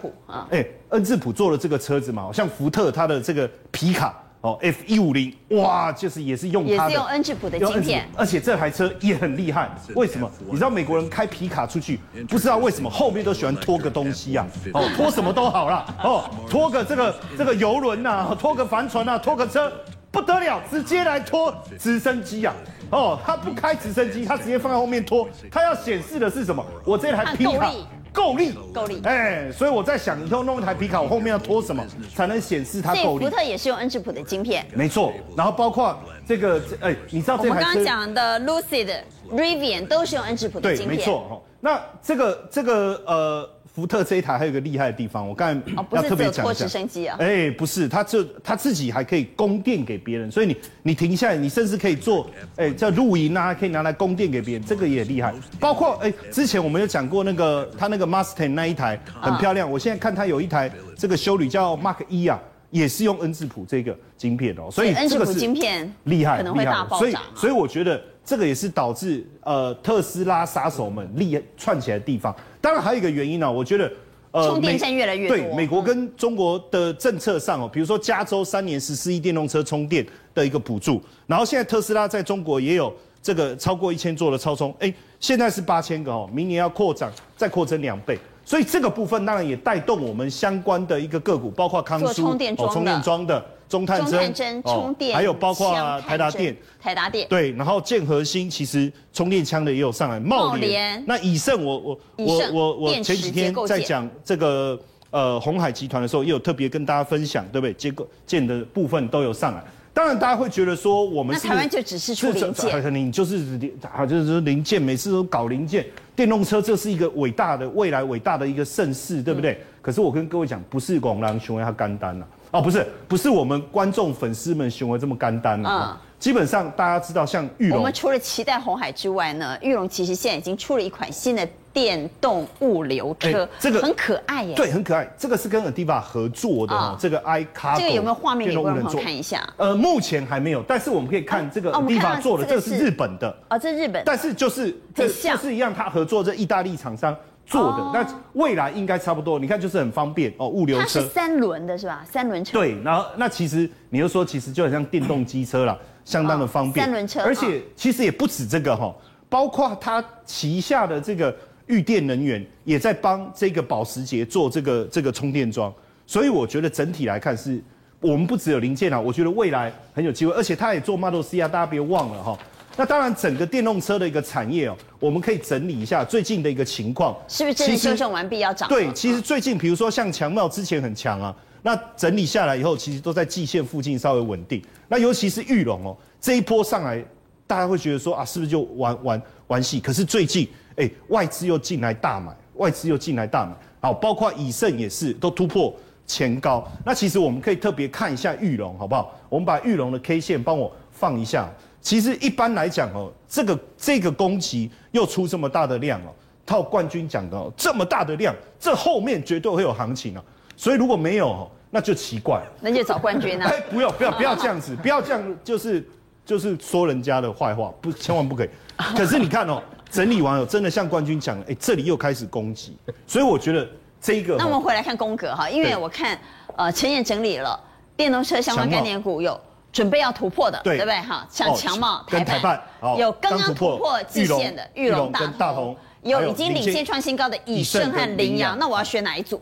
哎，恩智浦做了这个车子嘛，像福特它的这个皮卡。哦，F 一五零，哇，就是也是用它的，也是用恩智浦的晶片，而且这台车也很厉害。为什么？你知道美国人开皮卡出去，不知道为什么后面都喜欢拖个东西啊？哦，拖什么都好啦。哦，拖个这个这个游轮呐，拖个帆船呐，拖个车不得了，直接来拖直升机啊！哦，他不开直升机，他直接放在后面拖，他要显示的是什么？我这台皮卡。够力，够力，哎，所以我在想，以后弄一台皮卡，我后面要拖什么才能显示它够力？福特也是用恩智浦的晶片，没错。然后包括这个，哎，你知道这台？我们刚刚讲的 Lucid、Rivian 都是用恩智浦的晶片，对，没错。那这个这个呃。福特这一台还有一个厉害的地方，我刚才要特别讲一下。哎，不是，它这它自己还可以供电给别人，所以你你停下来，你甚至可以做，哎，叫露营啊，可以拿来供电给别人，这个也厉害。包括哎，之前我们有讲过那个它那个 Mustang 那一台很漂亮，我现在看它有一台这个修理叫 Mark 一啊，也是用恩智浦这个晶片哦，所以恩智浦晶片厉害，可能会大爆炸。所以所以我觉得这个也是导致呃特斯拉杀手们厉害窜起来的地方。当然还有一个原因呢、啊，我觉得，呃，充电站越来越多。对，美国跟中国的政策上哦，比如说加州三年十四亿电动车充电的一个补助，然后现在特斯拉在中国也有这个超过一千座的超充，哎，现在是八千个哦，明年要扩展，再扩增两倍，所以这个部分当然也带动我们相关的一个个股，包括康舒充电桩、充电桩的。中探针充电，还有包括台达电，台达电对，然后建核心其实充电枪的也有上来，茂联，那以盛我我我我我前几天在讲这个呃鸿海集团的时候，也有特别跟大家分享，对不对？结构件的部分都有上来。当然大家会觉得说我们是那台湾就只是出零件，可能就是啊，就是零件，每次都搞零件。电动车这是一个伟大的未来，伟大的一个盛世，对不对？嗯、可是我跟各位讲，不是广兰雄威他干单了哦，不是，不是我们观众粉丝们行为这么干单了。嗯基本上大家知道，像玉龙，我们除了期待红海之外呢，玉龙其实现在已经出了一款新的电动物流车，欸、这个很可爱耶。对，很可爱。这个是跟 Adiva 合作的哦，这个 iCargo 这个有没有画面给观众朋友看一下？呃，目前还没有，但是我们可以看这个 Adiva 做的，这个是日本的。哦，这是日本。但是就是这就是一样，他合作这意大利厂商做的，那未来应该差不多。你看，就是很方便哦，物流车。它是三轮的是吧？三轮车。对，然后那其实你又说，其实就很像电动机车啦。相当的方便，三轮车，而且其实也不止这个哈，包括它旗下的这个裕电能源也在帮这个保时捷做这个这个充电桩，所以我觉得整体来看是，我们不只有零件啊，我觉得未来很有机会，而且他也做 Model C 啊，大家别忘了哈。那当然，整个电动车的一个产业哦，我们可以整理一下最近的一个情况，是不是真的修正完毕要涨？对，其实最近比如说像强茂之前很强啊。那整理下来以后，其实都在季线附近稍微稳定。那尤其是玉龙哦，这一波上来，大家会觉得说啊，是不是就玩玩玩戏？可是最近，哎，外资又进来大买，外资又进来大买，好，包括以盛也是都突破前高。那其实我们可以特别看一下玉龙，好不好？我们把玉龙的 K 线帮我放一下。其实一般来讲哦，这个这个攻击又出这么大的量哦，套冠军讲的哦，这么大的量，这后面绝对会有行情啊。所以如果没有，那就奇怪了。那就找冠军啊！哎，不要不要不要这样子，不要这样，就是就是说人家的坏话，不，千万不可以。可是你看哦，整理完哦，真的像冠军讲，哎，这里又开始攻击，所以我觉得这一个。那我们回来看宫格哈，因为我看呃陈燕整理了电动车相关概念股有准备要突破的，对不对哈？像强茂、台半，有刚刚突破季线的裕隆、大同，有已经领先创新高的以盛和羚羊，那我要选哪一组？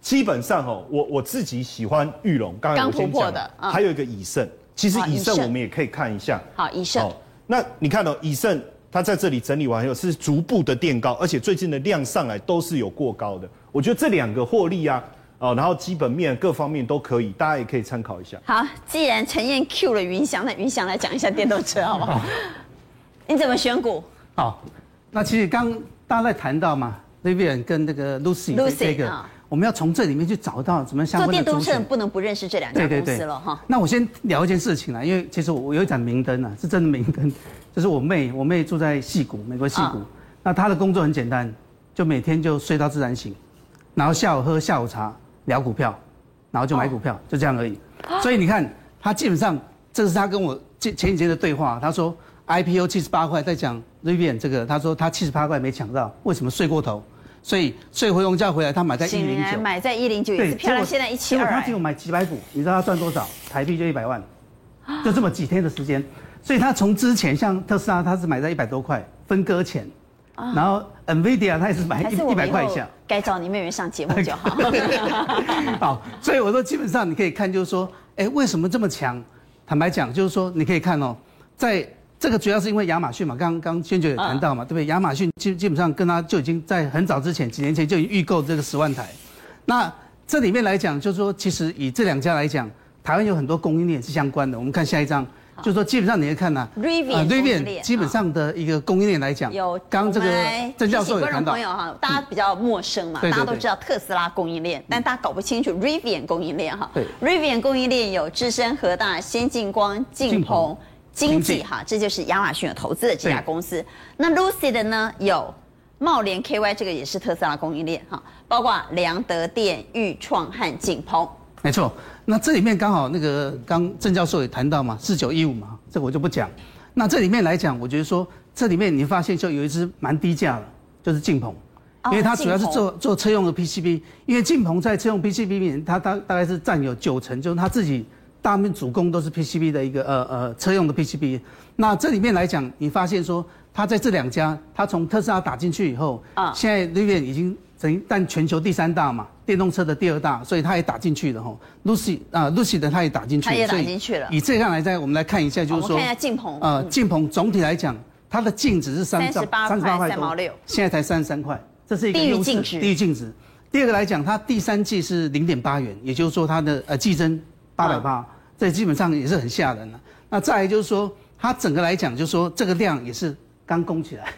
基本上哦，我我自己喜欢玉龙，刚刚我先讲的，还有一个以盛。其实以盛我们也可以看一下。好，以盛。那你看到以盛，它在这里整理完以后是逐步的垫高，而且最近的量上来都是有过高的。我觉得这两个获利啊，哦，然后基本面各方面都可以，大家也可以参考一下。好，既然陈燕 Q 了云翔，那云翔来讲一下电动车好不好？你怎么选股？好，那其实刚大家在谈到嘛，Rivian 跟那个 Lucy 这个。我们要从这里面去找到怎么相关的。做电动车不能不认识这两家公司了哈。那我先聊一件事情啦，因为其实我有一盏明灯啊，是真的明灯，就是我妹，我妹住在矽谷，美国矽谷。那她的工作很简单，就每天就睡到自然醒，然后下午喝下午茶，聊股票，然后就买股票，就这样而已。所以你看，他基本上这是他跟我前前几天的对话，他说 IPO 七十八块，在讲 Rivian 这个，他说他七十八块没抢到，为什么睡过头？所以睡回笼觉回来，他买在一零九，买在一零九也是漂亮。现在一七二，他只有买几百股，你知道他赚多少？台币就一百万，就这么几天的时间。所以他从之前像特斯拉，他是买在一百多块分割钱，然后 NVIDIA 它也是买一一百块以下。该找你妹妹上节目就好。好，所以我说基本上你可以看，就是说，哎，为什么这么强？坦白讲，就是说你可以看哦，在。这个主要是因为亚马逊嘛，刚刚娟姐也谈到嘛，对不对？亚马逊基基本上跟他就已经在很早之前，几年前就已经预购这个十万台。那这里面来讲，就是说，其实以这两家来讲，台湾有很多供应链是相关的。我们看下一张，就是说，基本上你会看呐，Rivian 基本上的一个供应链来讲，有刚这个郑教授也谈到，朋友哈，大家比较陌生嘛，大家都知道特斯拉供应链，但大家搞不清楚 Rivian 供应链哈。对，Rivian 供应链有智深、和大、先进光、劲鹏。经济哈，这就是亚马逊有投资的这家公司。那 Lucid 的呢，有茂联 KY，这个也是特斯拉供应链哈，包括良德电、裕创和景鹏。没错，那这里面刚好那个刚郑教授也谈到嘛，四九一五嘛，这个我就不讲。那这里面来讲，我觉得说这里面你发现就有一支蛮低价的，就是劲鹏，因为它主要是做做车用的 PCB，因为劲鹏在车用 PCB 里面，它大大概是占有九成，就是它自己。大部分主攻都是 PCB 的一个呃呃车用的 PCB，那这里面来讲，你发现说它在这两家，它从特斯拉打进去以后，啊，现在 Rivian 已经等于占全球第三大嘛，电动车的第二大，所以它也打进去了哈。Lucy 啊，Lucy 的它也打进去，它也打进去了。以这样来在，我们来看一下，就是说，看一下劲鹏，呃，劲鹏总体来讲，它的净值是三十八块三毛六，现在才三十三块，这是一个低于净值。低于净值。第二个来讲，它第三季是零点八元，也就是说它的呃季增八百八。这基本上也是很吓人了。那再来就是说，它整个来讲，就是说这个量也是刚供起来，哦。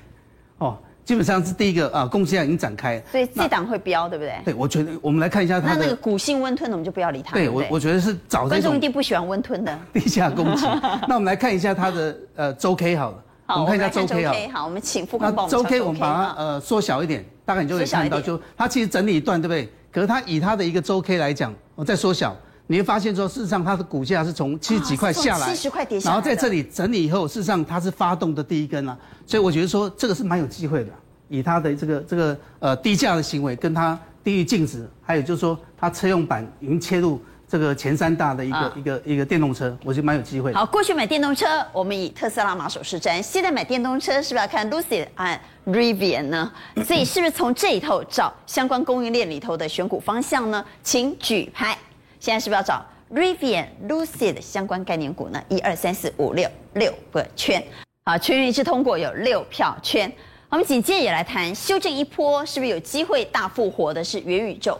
基本上是第一个啊，供需量已经展开，所以这档会飙，对不对？对，我觉得我们来看一下它的那那个股性温吞的，我们就不要理它。对我，我觉得是找这种观众一定不喜欢温吞的 地下攻击。那我们来看一下它的呃周 K 好了，好，我们看一下周 K 好。好，我们请副官帮我们。周 K 我们把它呃缩小一点，大概你就会看到，就它其实整理一段，对不对？可是它以它的一个周 K 来讲，我再缩小。你会发现说，事实上它的股价是从七十几块下来，七十块跌下来，然后在这里整理以后，事实上它是发动的第一根啊，所以我觉得说这个是蛮有机会的。以它的这个这个呃低价的行为，跟它低于净值，还有就是说它车用版已经切入这个前三大的一个、啊、一个一个电动车，我觉得蛮有机会。好，过去买电动车，我们以特斯拉马首是瞻，现在买电动车是不是要看 Lucid 和 Rivian 呢？所以是不是从这里头找相关供应链里头的选股方向呢？请举牌。现在是不是要找 Rivian、Lucid 的相关概念股呢？一二三四五六六个圈，好，全员一致通过，有六票圈。我们紧接着也来谈修正一波，是不是有机会大复活的是元宇宙？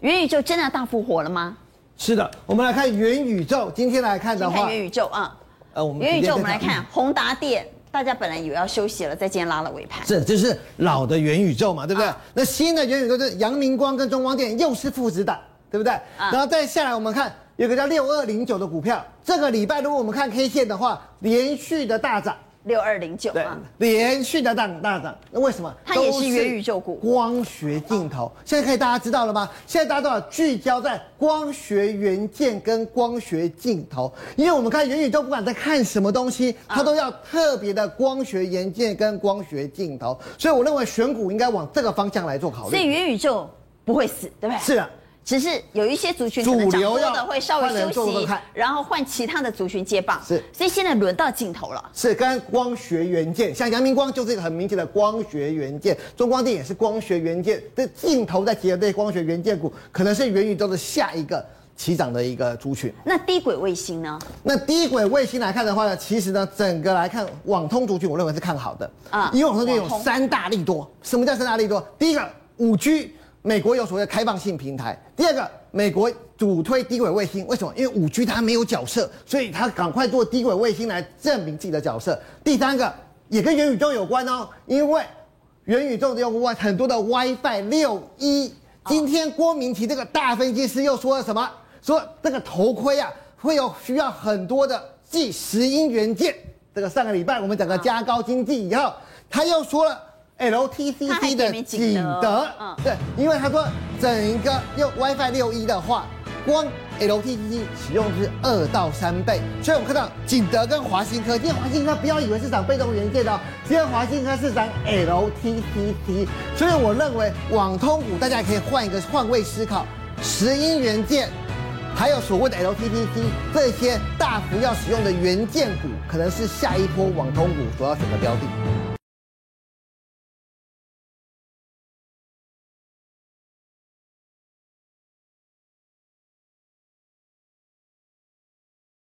元宇宙真的大复活了吗？是的，我们来看元宇宙。今天来看的话，看元宇宙啊，呃，我们元宇宙我们来看宏达电，大家本来以为要休息了，在今天拉了尾盘。是，这是老的元宇宙嘛，对不对？啊、那新的元宇宙就是阳明光跟中光电又是父子档。对不对？啊、然后再下来，我们看有个叫六二零九的股票，这个礼拜如果我们看 K 线的话，连续的大涨。六二零九啊，连续的大大涨。那为什么？它也是元宇宙股。光学镜头，现在可以大家知道了吗？现在大家都要聚焦在光学元件跟光学镜头，因为我们看元宇宙，不管在看什么东西，它都要特别的光学元件跟光学镜头。所以我认为选股应该往这个方向来做考虑。所以元宇宙不会死，对不对？是啊。只是有一些族群可能涨多的会稍微休息，然后换其他的族群接棒。是，所以现在轮到镜头了。是跟光学元件，像阳明光就是一个很明显的光学元件，中光电也是光学元件。这镜头在结合这些光学元件股，可能是元宇宙的下一个起涨的一个族群。那低轨卫星呢？那低轨卫星来看的话呢，其实呢，整个来看网通族群，我认为是看好的啊，因为网通就有三大利多。什么叫三大利多？第一个，五 G。美国有所谓的开放性平台。第二个，美国主推低轨卫星，为什么？因为五 G 它没有角色，所以它赶快做低轨卫星来证明自己的角色。第三个，也跟元宇宙有关哦，因为元宇宙用外很多的 WiFi 六一。今天郭明奇这个大分析师又说了什么？说这个头盔啊，会有需要很多的计时音元件。这个上个礼拜我们讲个加高经济以后，他又说了。LTCC 的景德，嗯，对，因为他说整个用 WiFi 六一的话，光 LTCC 使用是二到三倍，所以我们看到景德跟华新科，今天华新科不要以为是涨被动元件的，今天华新科是涨 LTCC，所以我认为网通股大家也可以换一个换位思考，石英元件，还有所谓的 LTCC 这些大幅要使用的元件股，可能是下一波网通股所要选的标的。